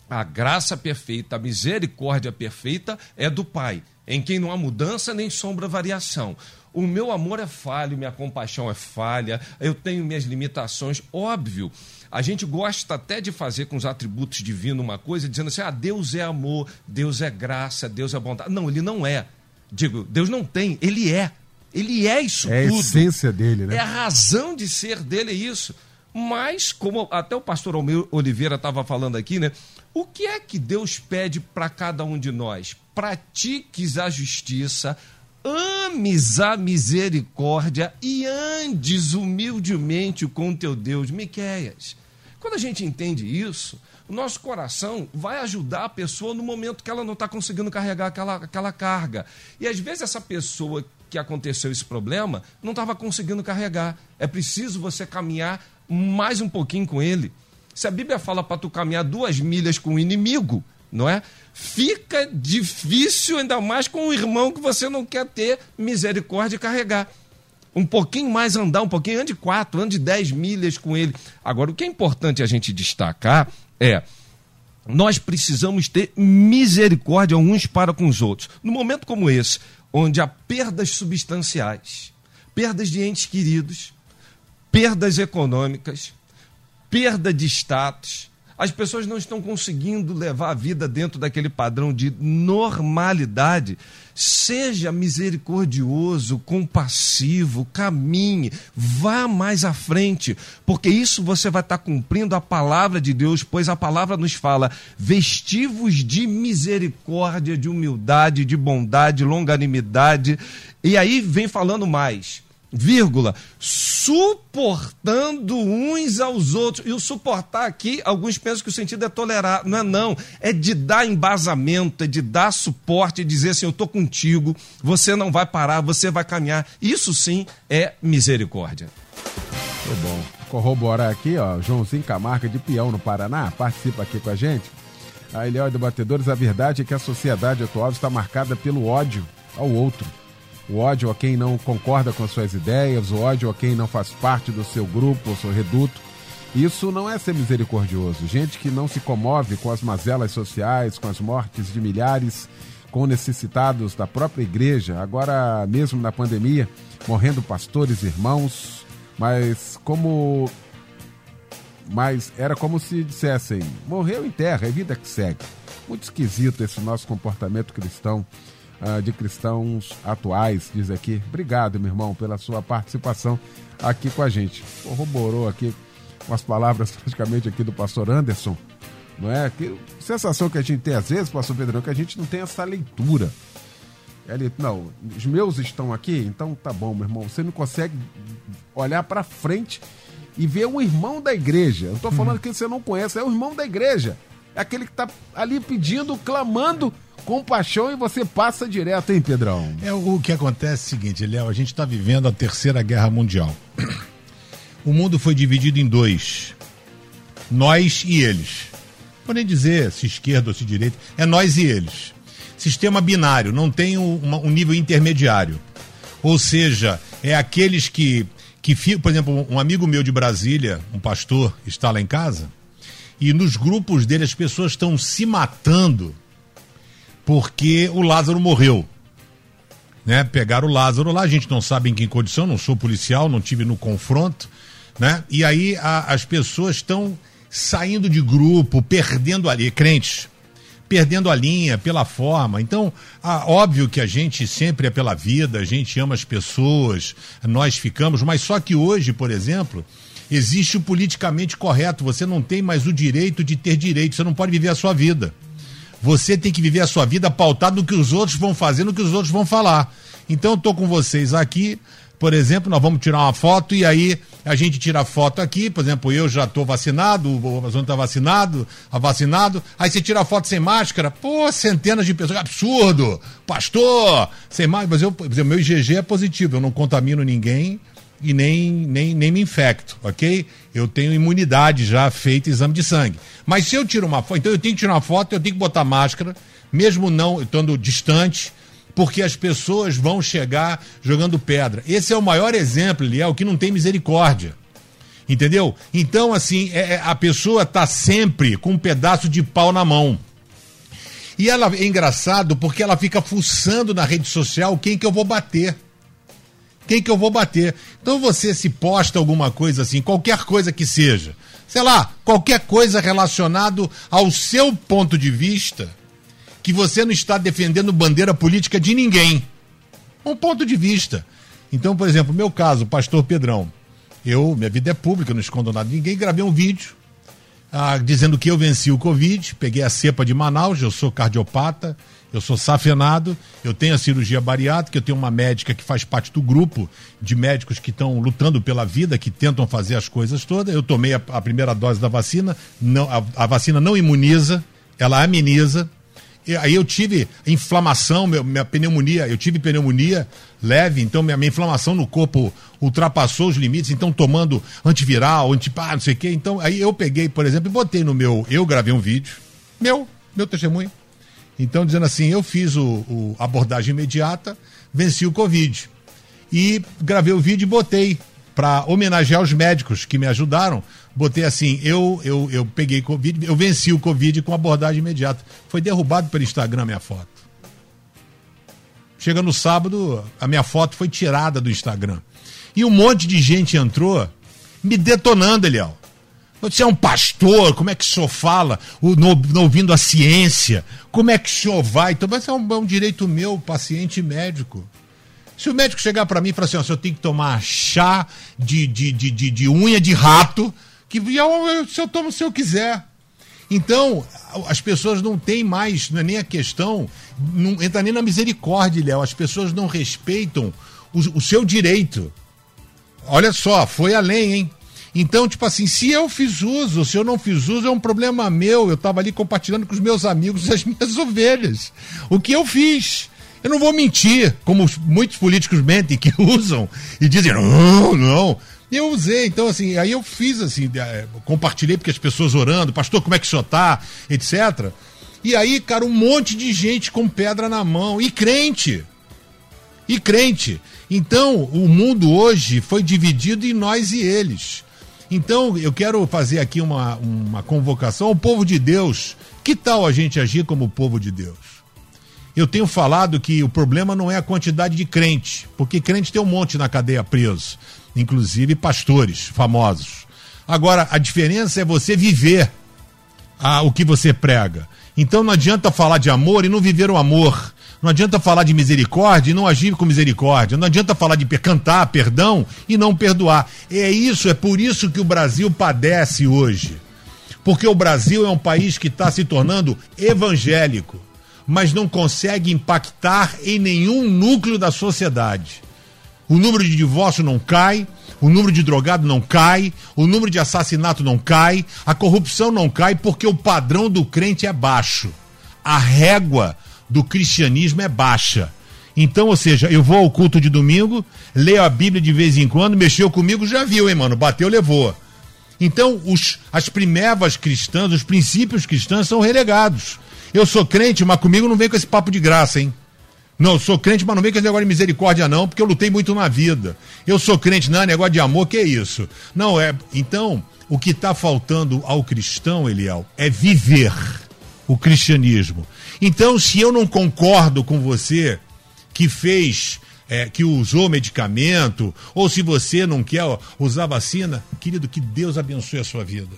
A graça perfeita, a misericórdia perfeita é do Pai, em quem não há mudança nem sombra variação. O meu amor é falho, minha compaixão é falha, eu tenho minhas limitações, óbvio. A gente gosta até de fazer com os atributos divinos uma coisa, dizendo assim: ah, Deus é amor, Deus é graça, Deus é bondade. Não, ele não é. Digo, Deus não tem, ele é. Ele é isso é tudo. É a essência dele, né? É a razão de ser dele, é isso. Mas, como até o pastor Oliveira estava falando aqui, né? O que é que Deus pede para cada um de nós? Pratiques a justiça, ames a misericórdia e andes humildemente com teu Deus. Miquéias. Quando a gente entende isso, o nosso coração vai ajudar a pessoa no momento que ela não está conseguindo carregar aquela, aquela carga. E às vezes essa pessoa que aconteceu esse problema não estava conseguindo carregar. É preciso você caminhar mais um pouquinho com ele. Se a Bíblia fala para tu caminhar duas milhas com o inimigo, não é? Fica difícil, ainda mais com um irmão que você não quer ter misericórdia e carregar. Um pouquinho mais andar, um pouquinho, ande quatro, ande dez milhas com ele. Agora, o que é importante a gente destacar é nós precisamos ter misericórdia uns para com os outros. No momento como esse, onde há perdas substanciais, perdas de entes queridos, perdas econômicas, perda de status. As pessoas não estão conseguindo levar a vida dentro daquele padrão de normalidade. Seja misericordioso, compassivo, caminhe, vá mais à frente, porque isso você vai estar cumprindo a palavra de Deus, pois a palavra nos fala: vestivos de misericórdia, de humildade, de bondade, longanimidade. E aí vem falando mais vírgula, suportando uns aos outros. E o suportar aqui, alguns pensam que o sentido é tolerar. Não é não. É de dar embasamento, é de dar suporte, é dizer assim, eu estou contigo, você não vai parar, você vai caminhar. Isso sim é misericórdia. Muito bom. Corroborar aqui, ó, Joãozinho Camargo de Peão, no Paraná, participa aqui com a gente. A Ilhéu Debatedores, a verdade é que a sociedade atual está marcada pelo ódio ao outro o ódio a quem não concorda com as suas ideias, o ódio a quem não faz parte do seu grupo, o seu reduto. Isso não é ser misericordioso. Gente que não se comove com as mazelas sociais, com as mortes de milhares, com necessitados da própria igreja, agora mesmo na pandemia, morrendo pastores, irmãos, mas como mas era como se dissessem: morreu em terra, é vida que segue. Muito esquisito esse nosso comportamento cristão uh, de cristãos atuais, diz aqui. Obrigado, meu irmão, pela sua participação aqui com a gente. Corroborou aqui com as palavras praticamente aqui do pastor Anderson, não é? Que sensação que a gente tem às vezes, pastor Pedrão, que a gente não tem essa leitura. Ele, não, os meus estão aqui, então tá bom, meu irmão. Você não consegue olhar para frente e ver um irmão da igreja. Eu tô falando hum. que você não conhece, é o irmão da igreja. É aquele que tá ali pedindo, clamando com paixão e você passa direto, hein, Pedrão? É o que acontece é o seguinte, Léo, a gente está vivendo a terceira guerra mundial. O mundo foi dividido em dois. Nós e eles. Podem dizer se esquerda ou se direita, é nós e eles. Sistema binário, não tem um, um nível intermediário. Ou seja, é aqueles que, que por exemplo, um amigo meu de Brasília, um pastor, está lá em casa, e nos grupos dele as pessoas estão se matando porque o Lázaro morreu. Né? Pegaram o Lázaro lá, a gente não sabe em que condição, não sou policial, não tive no confronto, né? E aí a, as pessoas estão saindo de grupo, perdendo ali, crentes, perdendo a linha pela forma. Então, óbvio que a gente sempre é pela vida, a gente ama as pessoas, nós ficamos, mas só que hoje, por exemplo, existe o politicamente correto, você não tem mais o direito de ter direito, você não pode viver a sua vida. Você tem que viver a sua vida pautado no que os outros vão fazer, no que os outros vão falar. Então eu tô com vocês aqui, por exemplo, nós vamos tirar uma foto e aí a gente tira a foto aqui, por exemplo, eu já estou vacinado, o Amazônia está vacinado, a vacinado, aí você tira a foto sem máscara, pô, centenas de pessoas, absurdo, pastor, sem máscara, mas eu, meu IgG é positivo, eu não contamino ninguém, e nem, nem, nem me infecto, ok? Eu tenho imunidade já feita exame de sangue. Mas se eu tiro uma foto, então eu tenho que tirar uma foto, eu tenho que botar máscara, mesmo não estando distante, porque as pessoas vão chegar jogando pedra. Esse é o maior exemplo, Liel, que não tem misericórdia. Entendeu? Então, assim, é, é, a pessoa tá sempre com um pedaço de pau na mão. E ela é engraçado porque ela fica fuçando na rede social quem que eu vou bater. Quem que eu vou bater. Então você se posta alguma coisa assim, qualquer coisa que seja. Sei lá, qualquer coisa relacionado ao seu ponto de vista, que você não está defendendo bandeira política de ninguém. Um ponto de vista. Então, por exemplo, meu caso, pastor Pedrão. Eu, minha vida é pública, não escondo nada de ninguém, gravei um vídeo ah, dizendo que eu venci o Covid, peguei a cepa de Manaus, eu sou cardiopata, eu sou safenado, eu tenho a cirurgia bariátrica, eu tenho uma médica que faz parte do grupo de médicos que estão lutando pela vida, que tentam fazer as coisas todas. Eu tomei a, a primeira dose da vacina, não, a, a vacina não imuniza, ela ameniza, aí eu tive inflamação, minha pneumonia, eu tive pneumonia leve, então minha, minha, inflamação no corpo ultrapassou os limites, então tomando antiviral, antipá, não sei o quê. Então aí eu peguei, por exemplo, e botei no meu, eu gravei um vídeo, meu, meu testemunho. Então dizendo assim, eu fiz o, o abordagem imediata, venci o Covid. E gravei o vídeo e botei para homenagear os médicos que me ajudaram, botei assim, eu, eu, eu peguei Covid, eu venci o Covid com abordagem imediata. Foi derrubado pelo Instagram minha foto. Chega no sábado, a minha foto foi tirada do Instagram. E um monte de gente entrou me detonando, Eliel. Você é um pastor, como é que o senhor fala, o, no, no, ouvindo a ciência? Como é que o senhor vai? Então, mas é um, é um direito meu, paciente médico. Se o médico chegar para mim e falar assim, ó, eu tenho que tomar chá de, de, de, de, de unha de rato, que eu, se eu tomo se eu quiser. Então, as pessoas não têm mais, não é nem a questão, não entra nem na misericórdia, Léo. As pessoas não respeitam o, o seu direito. Olha só, foi além, hein? Então, tipo assim, se eu fiz uso, se eu não fiz uso, é um problema meu. Eu estava ali compartilhando com os meus amigos as minhas ovelhas. O que eu fiz? Eu não vou mentir, como muitos políticos mentem, que usam e dizem, não, não. Eu usei, então assim, aí eu fiz assim, é, compartilhei porque as pessoas orando, pastor, como é que o senhor tá, etc. E aí, cara, um monte de gente com pedra na mão, e crente. E crente. Então, o mundo hoje foi dividido em nós e eles. Então, eu quero fazer aqui uma, uma convocação ao povo de Deus. Que tal a gente agir como povo de Deus? Eu tenho falado que o problema não é a quantidade de crente, porque crente tem um monte na cadeia preso, inclusive pastores famosos. Agora, a diferença é você viver a, o que você prega. Então não adianta falar de amor e não viver o amor. Não adianta falar de misericórdia e não agir com misericórdia. Não adianta falar de cantar perdão e não perdoar. É isso, é por isso que o Brasil padece hoje. Porque o Brasil é um país que está se tornando evangélico mas não consegue impactar em nenhum núcleo da sociedade. O número de divórcio não cai, o número de drogado não cai, o número de assassinato não cai, a corrupção não cai porque o padrão do crente é baixo. A régua do cristianismo é baixa. Então, ou seja, eu vou ao culto de domingo, leio a Bíblia de vez em quando, mexeu comigo, já viu, hein, mano? Bateu, levou. Então, os, as primevas cristãs, os princípios cristãos são relegados. Eu sou crente, mas comigo não vem com esse papo de graça, hein? Não, eu sou crente, mas não vem com esse negócio de misericórdia, não, porque eu lutei muito na vida. Eu sou crente, não, é negócio de amor, que é isso? Não, é. Então, o que está faltando ao cristão, Eliel, é viver o cristianismo. Então, se eu não concordo com você que fez, é, que usou medicamento, ou se você não quer usar vacina, querido, que Deus abençoe a sua vida.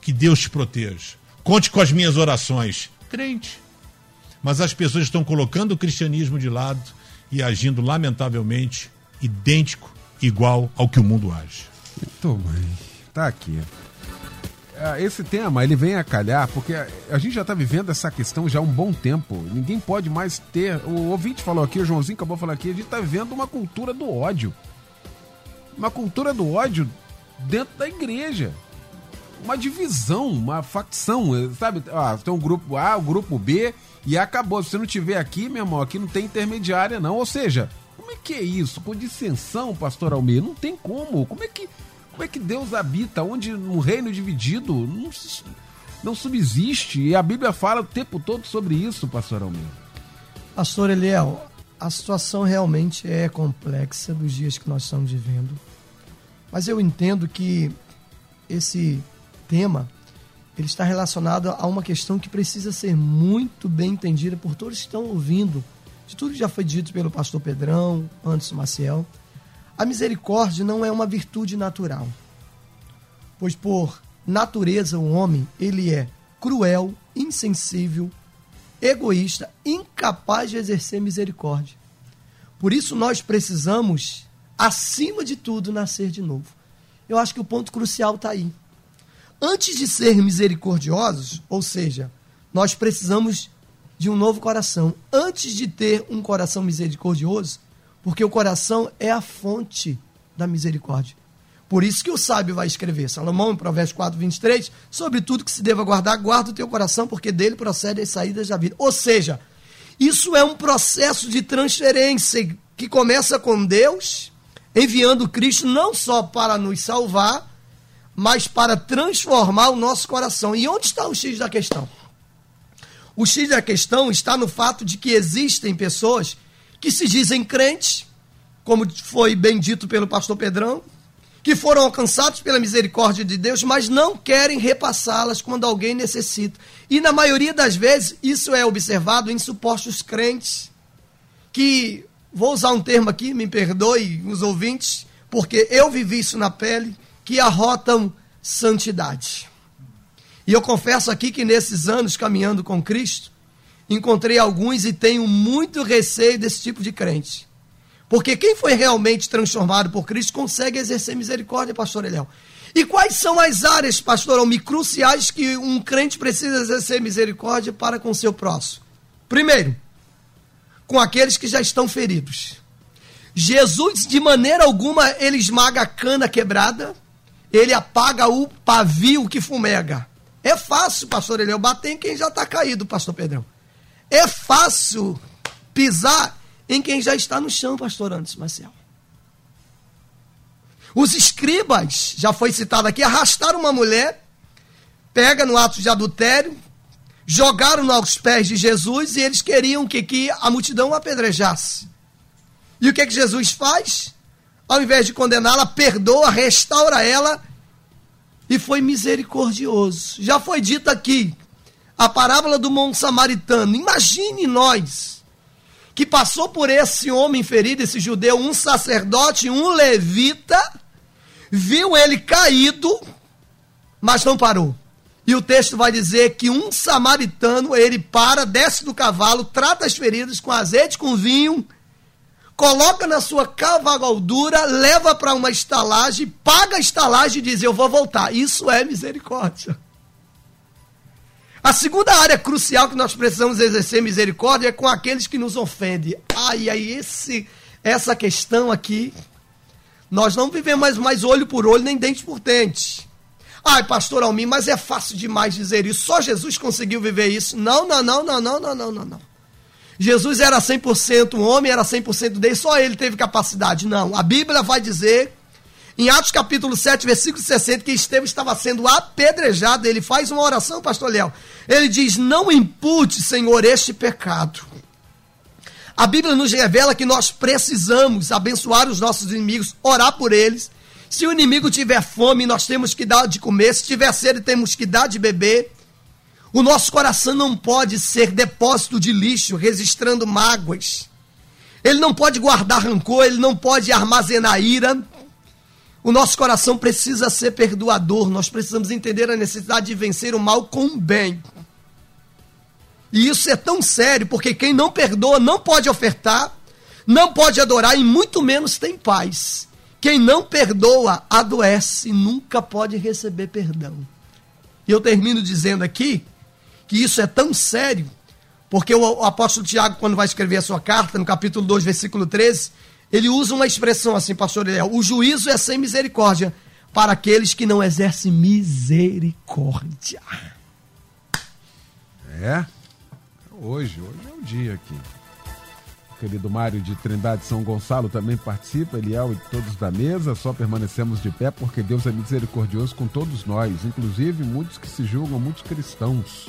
Que Deus te proteja. Conte com as minhas orações. Crente. Mas as pessoas estão colocando o cristianismo de lado e agindo, lamentavelmente, idêntico, igual ao que o mundo age. Muito bem. Tá aqui. É, esse tema ele vem a calhar porque a gente já está vivendo essa questão já há um bom tempo. Ninguém pode mais ter. O ouvinte falou aqui, o Joãozinho acabou falar aqui, a gente está vivendo uma cultura do ódio. Uma cultura do ódio dentro da igreja uma divisão, uma facção, eh, sabe? Ah, tem um grupo A, o um grupo B e acabou. Se você não tiver aqui, meu irmão, aqui não tem intermediária não. Ou seja, como é que é isso? Com dissensão, pastor Almeida? Não tem como. Como é que, como é que Deus habita? Onde um reino dividido não, não subsiste. E a Bíblia fala o tempo todo sobre isso, pastor Almeida. Pastor Eliel, a situação realmente é complexa dos dias que nós estamos vivendo. Mas eu entendo que esse tema ele está relacionado a uma questão que precisa ser muito bem entendida por todos que estão ouvindo, de tudo que já foi dito pelo pastor Pedrão, Anderson Maciel. A misericórdia não é uma virtude natural, pois por natureza o homem ele é cruel, insensível, egoísta, incapaz de exercer misericórdia. Por isso nós precisamos, acima de tudo, nascer de novo. Eu acho que o ponto crucial está aí. Antes de ser misericordiosos, ou seja, nós precisamos de um novo coração. Antes de ter um coração misericordioso, porque o coração é a fonte da misericórdia. Por isso que o sábio vai escrever, Salomão, em Provérbios 4, 23, sobre tudo que se deva guardar, guarda o teu coração, porque dele procede as saídas da vida. Ou seja, isso é um processo de transferência que começa com Deus, enviando Cristo não só para nos salvar, mas para transformar o nosso coração. E onde está o X da questão? O X da questão está no fato de que existem pessoas que se dizem crentes, como foi bem dito pelo pastor Pedrão, que foram alcançados pela misericórdia de Deus, mas não querem repassá-las quando alguém necessita. E na maioria das vezes, isso é observado em supostos crentes, que, vou usar um termo aqui, me perdoe os ouvintes, porque eu vivi isso na pele, que arrotam santidade. E eu confesso aqui que nesses anos caminhando com Cristo, encontrei alguns e tenho muito receio desse tipo de crente. Porque quem foi realmente transformado por Cristo consegue exercer misericórdia, pastor Eliel. E quais são as áreas, pastor Almi, cruciais que um crente precisa exercer misericórdia para com seu próximo? Primeiro, com aqueles que já estão feridos. Jesus, de maneira alguma, ele esmaga a cana quebrada, ele apaga o pavio que fumega. É fácil, pastor Eliel, bater em quem já está caído, pastor Pedrão. É fácil pisar em quem já está no chão, pastor Anderson Marcel. Os escribas, já foi citado aqui, arrastaram uma mulher, pega no ato de adultério, jogaram aos pés de Jesus e eles queriam que, que a multidão apedrejasse. E o que, que Jesus faz? ao invés de condená-la, perdoa, restaura ela e foi misericordioso. Já foi dito aqui a parábola do monte samaritano. Imagine nós que passou por esse homem ferido, esse judeu, um sacerdote, um levita, viu ele caído, mas não parou. E o texto vai dizer que um samaritano, ele para, desce do cavalo, trata as feridas com azeite, com vinho, coloca na sua cavalgadura, leva para uma estalagem, paga a estalagem e diz: Eu vou voltar. Isso é misericórdia. A segunda área crucial que nós precisamos exercer misericórdia é com aqueles que nos ofendem. Ai, ai, esse, essa questão aqui. Nós não vivemos mais, mais olho por olho, nem dente por dente. Ai, pastor Almir, mas é fácil demais dizer isso. Só Jesus conseguiu viver isso. Não, não, não, não, não, não, não, não. não. Jesus era 100% homem, era 100% dele, só ele teve capacidade. Não, a Bíblia vai dizer em Atos capítulo 7, versículo 60, que Estevão estava sendo apedrejado. Ele faz uma oração, pastor Léo. Ele diz: Não impute, Senhor, este pecado. A Bíblia nos revela que nós precisamos abençoar os nossos inimigos, orar por eles. Se o inimigo tiver fome, nós temos que dar de comer. Se tiver sede, temos que dar de beber. O nosso coração não pode ser depósito de lixo, registrando mágoas. Ele não pode guardar rancor, ele não pode armazenar ira. O nosso coração precisa ser perdoador, nós precisamos entender a necessidade de vencer o mal com o bem. E isso é tão sério, porque quem não perdoa não pode ofertar, não pode adorar e muito menos tem paz. Quem não perdoa adoece e nunca pode receber perdão. E eu termino dizendo aqui que isso é tão sério, porque o, apóstolo Tiago, quando vai escrever a sua carta, no capítulo 2, versículo 13, ele usa uma expressão assim, pastor Eliel, o juízo é sem misericórdia para aqueles que não exercem misericórdia. É, hoje, hoje é o dia aqui. O querido Mário de Trindade São Gonçalo também participa, Eliel e todos da mesa, só permanecemos de pé porque Deus é misericordioso com todos nós, inclusive muitos que se julgam muitos cristãos.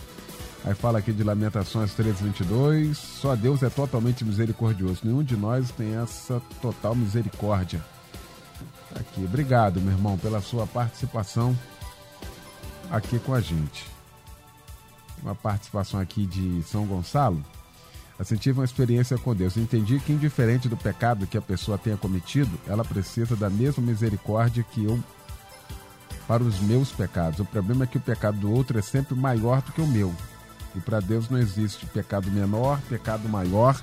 Aí fala aqui de Lamentações 3:22, só Deus é totalmente misericordioso. Nenhum de nós tem essa total misericórdia. Tá aqui. Obrigado, meu irmão, pela sua participação aqui com a gente. Uma participação aqui de São Gonçalo. Assim, tive uma experiência com Deus. Entendi que, indiferente do pecado que a pessoa tenha cometido, ela precisa da mesma misericórdia que eu para os meus pecados. O problema é que o pecado do outro é sempre maior do que o meu. E para Deus não existe pecado menor, pecado maior.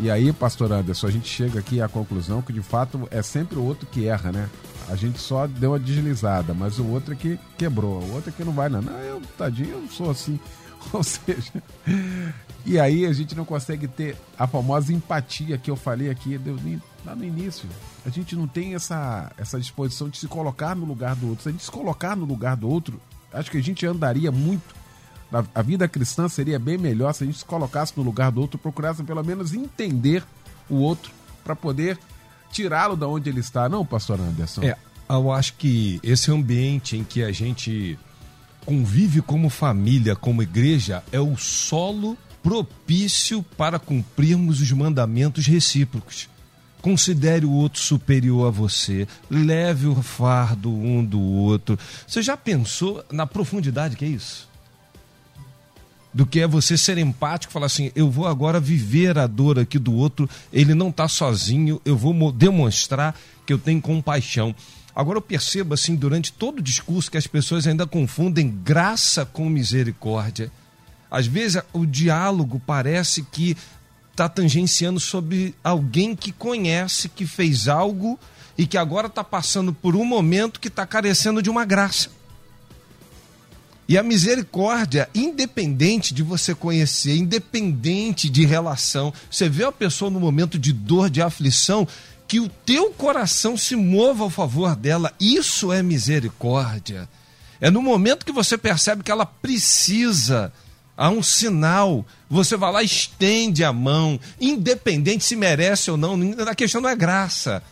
E aí, pastor Anderson, a gente chega aqui à conclusão que de fato é sempre o outro que erra, né? A gente só deu uma deslizada, mas o outro é que quebrou, o outro é que não vai, não. Não, eu, tadinho, eu sou assim. Ou seja, e aí a gente não consegue ter a famosa empatia que eu falei aqui lá no início. A gente não tem essa, essa disposição de se colocar no lugar do outro. Se a gente se colocar no lugar do outro, acho que a gente andaria muito. A vida cristã seria bem melhor se a gente se colocasse no lugar do outro, procurasse pelo menos entender o outro para poder tirá-lo da onde ele está, não, pastor Anderson? É, eu acho que esse ambiente em que a gente convive como família, como igreja, é o solo propício para cumprirmos os mandamentos recíprocos. Considere o outro superior a você, leve o fardo um do outro. Você já pensou na profundidade que é isso? Do que é você ser empático, falar assim: eu vou agora viver a dor aqui do outro, ele não está sozinho, eu vou demonstrar que eu tenho compaixão. Agora eu percebo assim durante todo o discurso que as pessoas ainda confundem graça com misericórdia. Às vezes o diálogo parece que está tangenciando sobre alguém que conhece, que fez algo e que agora está passando por um momento que está carecendo de uma graça. E a misericórdia, independente de você conhecer, independente de relação, você vê a pessoa no momento de dor, de aflição, que o teu coração se mova ao favor dela. Isso é misericórdia. É no momento que você percebe que ela precisa, há um sinal, você vai lá, estende a mão, independente se merece ou não. A questão não é graça.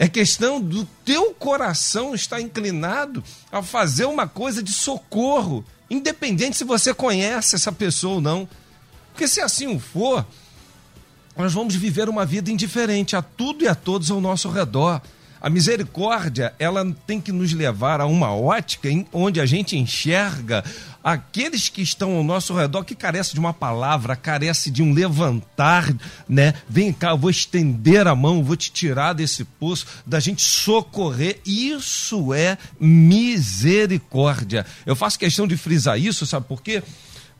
É questão do teu coração estar inclinado a fazer uma coisa de socorro, independente se você conhece essa pessoa ou não. Porque se assim for, nós vamos viver uma vida indiferente a tudo e a todos ao nosso redor. A misericórdia, ela tem que nos levar a uma ótica em, onde a gente enxerga aqueles que estão ao nosso redor que carece de uma palavra, carece de um levantar, né? Vem cá, eu vou estender a mão, vou te tirar desse poço, da gente socorrer. Isso é misericórdia. Eu faço questão de frisar isso, sabe por quê?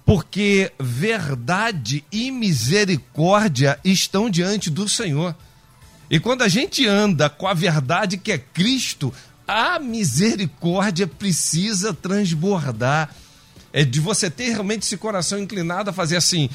porque verdade e misericórdia estão diante do Senhor. E quando a gente anda com a verdade que é Cristo, a misericórdia precisa transbordar. É de você ter realmente esse coração inclinado a fazer assim: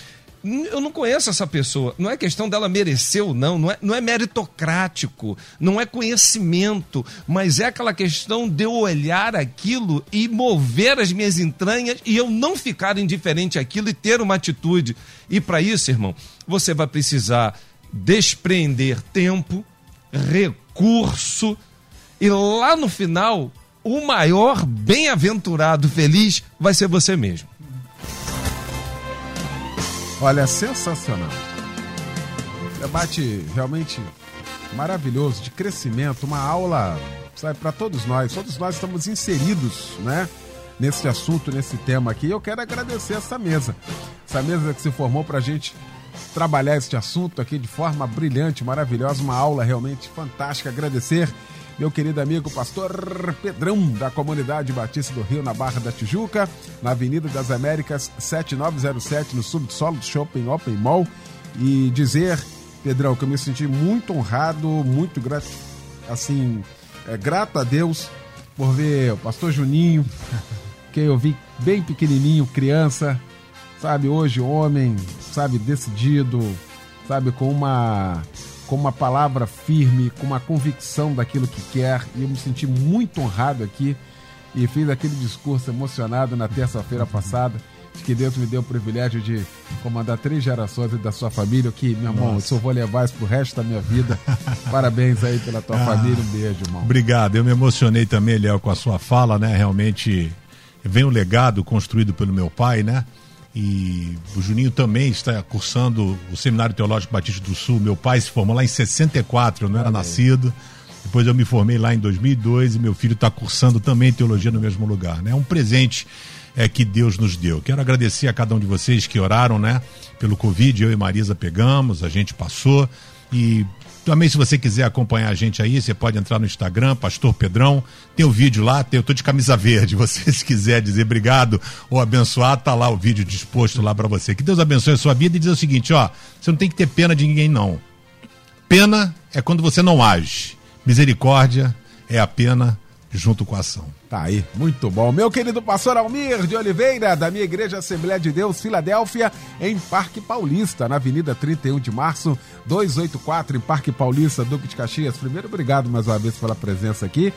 eu não conheço essa pessoa. Não é questão dela merecer ou não, não é, não é meritocrático, não é conhecimento, mas é aquela questão de eu olhar aquilo e mover as minhas entranhas e eu não ficar indiferente àquilo e ter uma atitude. E para isso, irmão, você vai precisar despreender tempo, recurso e lá no final, o maior bem-aventurado feliz vai ser você mesmo. Olha, sensacional. Debate realmente maravilhoso, de crescimento, uma aula, sabe, para todos nós. Todos nós estamos inseridos, né? Nesse assunto, nesse tema aqui. Eu quero agradecer essa mesa. Essa mesa que se formou para a gente trabalhar este assunto aqui de forma brilhante, maravilhosa, uma aula realmente fantástica. Agradecer meu querido amigo pastor Pedrão, da comunidade Batista do Rio, na Barra da Tijuca, na Avenida das Américas, 7907, no subsolo do Shopping Open Mall. E dizer, Pedrão, que eu me senti muito honrado, muito grato, assim, é, grato a Deus por ver o pastor Juninho, que eu vi bem pequenininho, criança, sabe, hoje homem, sabe, decidido, sabe, com uma com uma palavra firme, com uma convicção daquilo que quer. E eu me senti muito honrado aqui e fiz aquele discurso emocionado na terça-feira passada. De que Deus me deu o privilégio de comandar três gerações da sua família. Que, meu irmão, eu vou levar isso pro resto da minha vida. Parabéns aí pela tua ah, família. Um beijo, irmão. Obrigado. Eu me emocionei também, Léo, com a sua fala, né? Realmente vem um legado construído pelo meu pai, né? E o Juninho também está cursando o Seminário Teológico Batista do Sul. Meu pai se formou lá em 64, eu não era nascido. Depois eu me formei lá em 2002 e meu filho está cursando também teologia no mesmo lugar. Né? É um presente é, que Deus nos deu. Quero agradecer a cada um de vocês que oraram, né? Pelo Covid, eu e Marisa pegamos, a gente passou. E também, se você quiser acompanhar a gente aí, você pode entrar no Instagram, Pastor Pedrão. Tem o vídeo lá, tem, eu tô de camisa verde. Você, se quiser dizer obrigado ou abençoar, tá lá o vídeo disposto lá para você. Que Deus abençoe a sua vida e diz o seguinte: ó, você não tem que ter pena de ninguém, não. Pena é quando você não age. Misericórdia é a pena junto com a ação. Tá aí, muito bom. Meu querido pastor Almir de Oliveira, da minha Igreja Assembleia de Deus, Filadélfia, em Parque Paulista, na Avenida 31 de Março, 284, em Parque Paulista, Duque de Caxias. Primeiro, obrigado mais uma vez pela presença aqui.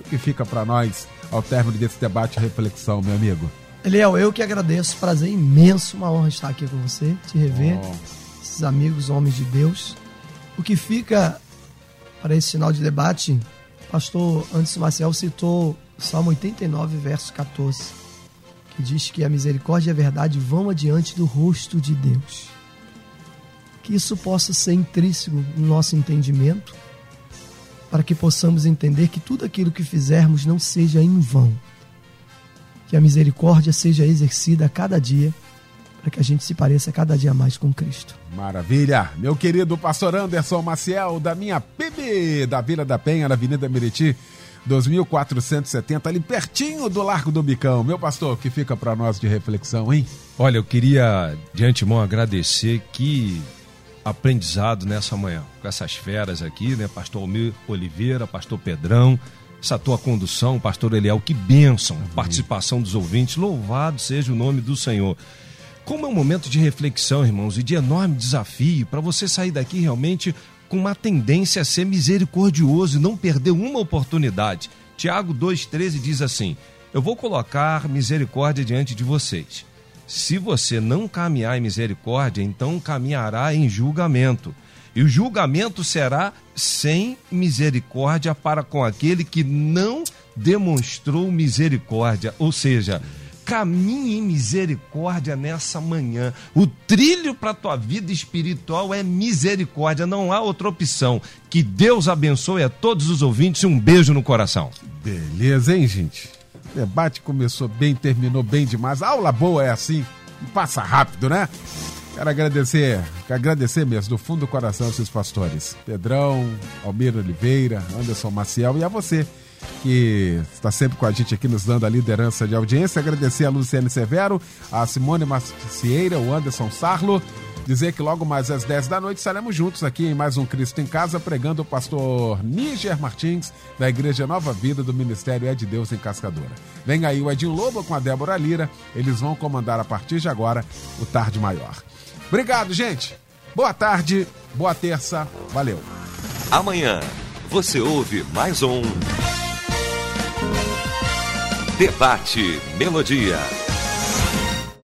O que fica para nós ao término desse debate e reflexão, meu amigo? Eliel, eu que agradeço, prazer imenso, uma honra estar aqui com você, te rever, oh. esses amigos, homens de Deus. O que fica para esse final de debate, pastor Anderson Marcel citou Salmo 89, verso 14, que diz que a misericórdia e a verdade vão adiante do rosto de Deus. Que isso possa ser intrínseco no nosso entendimento, para que possamos entender que tudo aquilo que fizermos não seja em vão. Que a misericórdia seja exercida a cada dia, para que a gente se pareça cada dia mais com Cristo. Maravilha! Meu querido pastor Anderson Maciel, da minha PB, da Vila da Penha, na Avenida Meriti, 2470, ali pertinho do Largo do Bicão. Meu pastor, o que fica para nós de reflexão, hein? Olha, eu queria de antemão agradecer que aprendizado nessa manhã, com essas feras aqui, né? Pastor Almir Oliveira, Pastor Pedrão, essa tua condução, Pastor Eliel, que bênção, participação dos ouvintes, louvado seja o nome do Senhor. Como é um momento de reflexão, irmãos, e de enorme desafio para você sair daqui realmente com uma tendência a ser misericordioso e não perder uma oportunidade. Tiago 2,13 diz assim: Eu vou colocar misericórdia diante de vocês. Se você não caminhar em misericórdia, então caminhará em julgamento. E o julgamento será sem misericórdia para com aquele que não demonstrou misericórdia. Ou seja, caminhe em misericórdia nessa manhã. O trilho para a tua vida espiritual é misericórdia, não há outra opção. Que Deus abençoe a todos os ouvintes e um beijo no coração. Beleza, hein, gente? O debate começou bem, terminou bem demais. A aula boa é assim, passa rápido, né? Quero agradecer, quero agradecer mesmo, do fundo do coração, esses pastores. Pedrão, Almir Oliveira, Anderson Maciel e a você que está sempre com a gente aqui nos dando a liderança de audiência. Agradecer a Luciane Severo, a Simone Macieira, o Anderson Sarlo. Dizer que logo mais às 10 da noite estaremos juntos aqui em mais um Cristo em Casa, pregando o pastor Níger Martins, da Igreja Nova Vida do Ministério É de Deus em Cascadora. Vem aí o Edinho Lobo com a Débora Lira, eles vão comandar a partir de agora o Tarde Maior. Obrigado, gente. Boa tarde, boa terça, valeu. Amanhã você ouve mais um. Debate Melodia.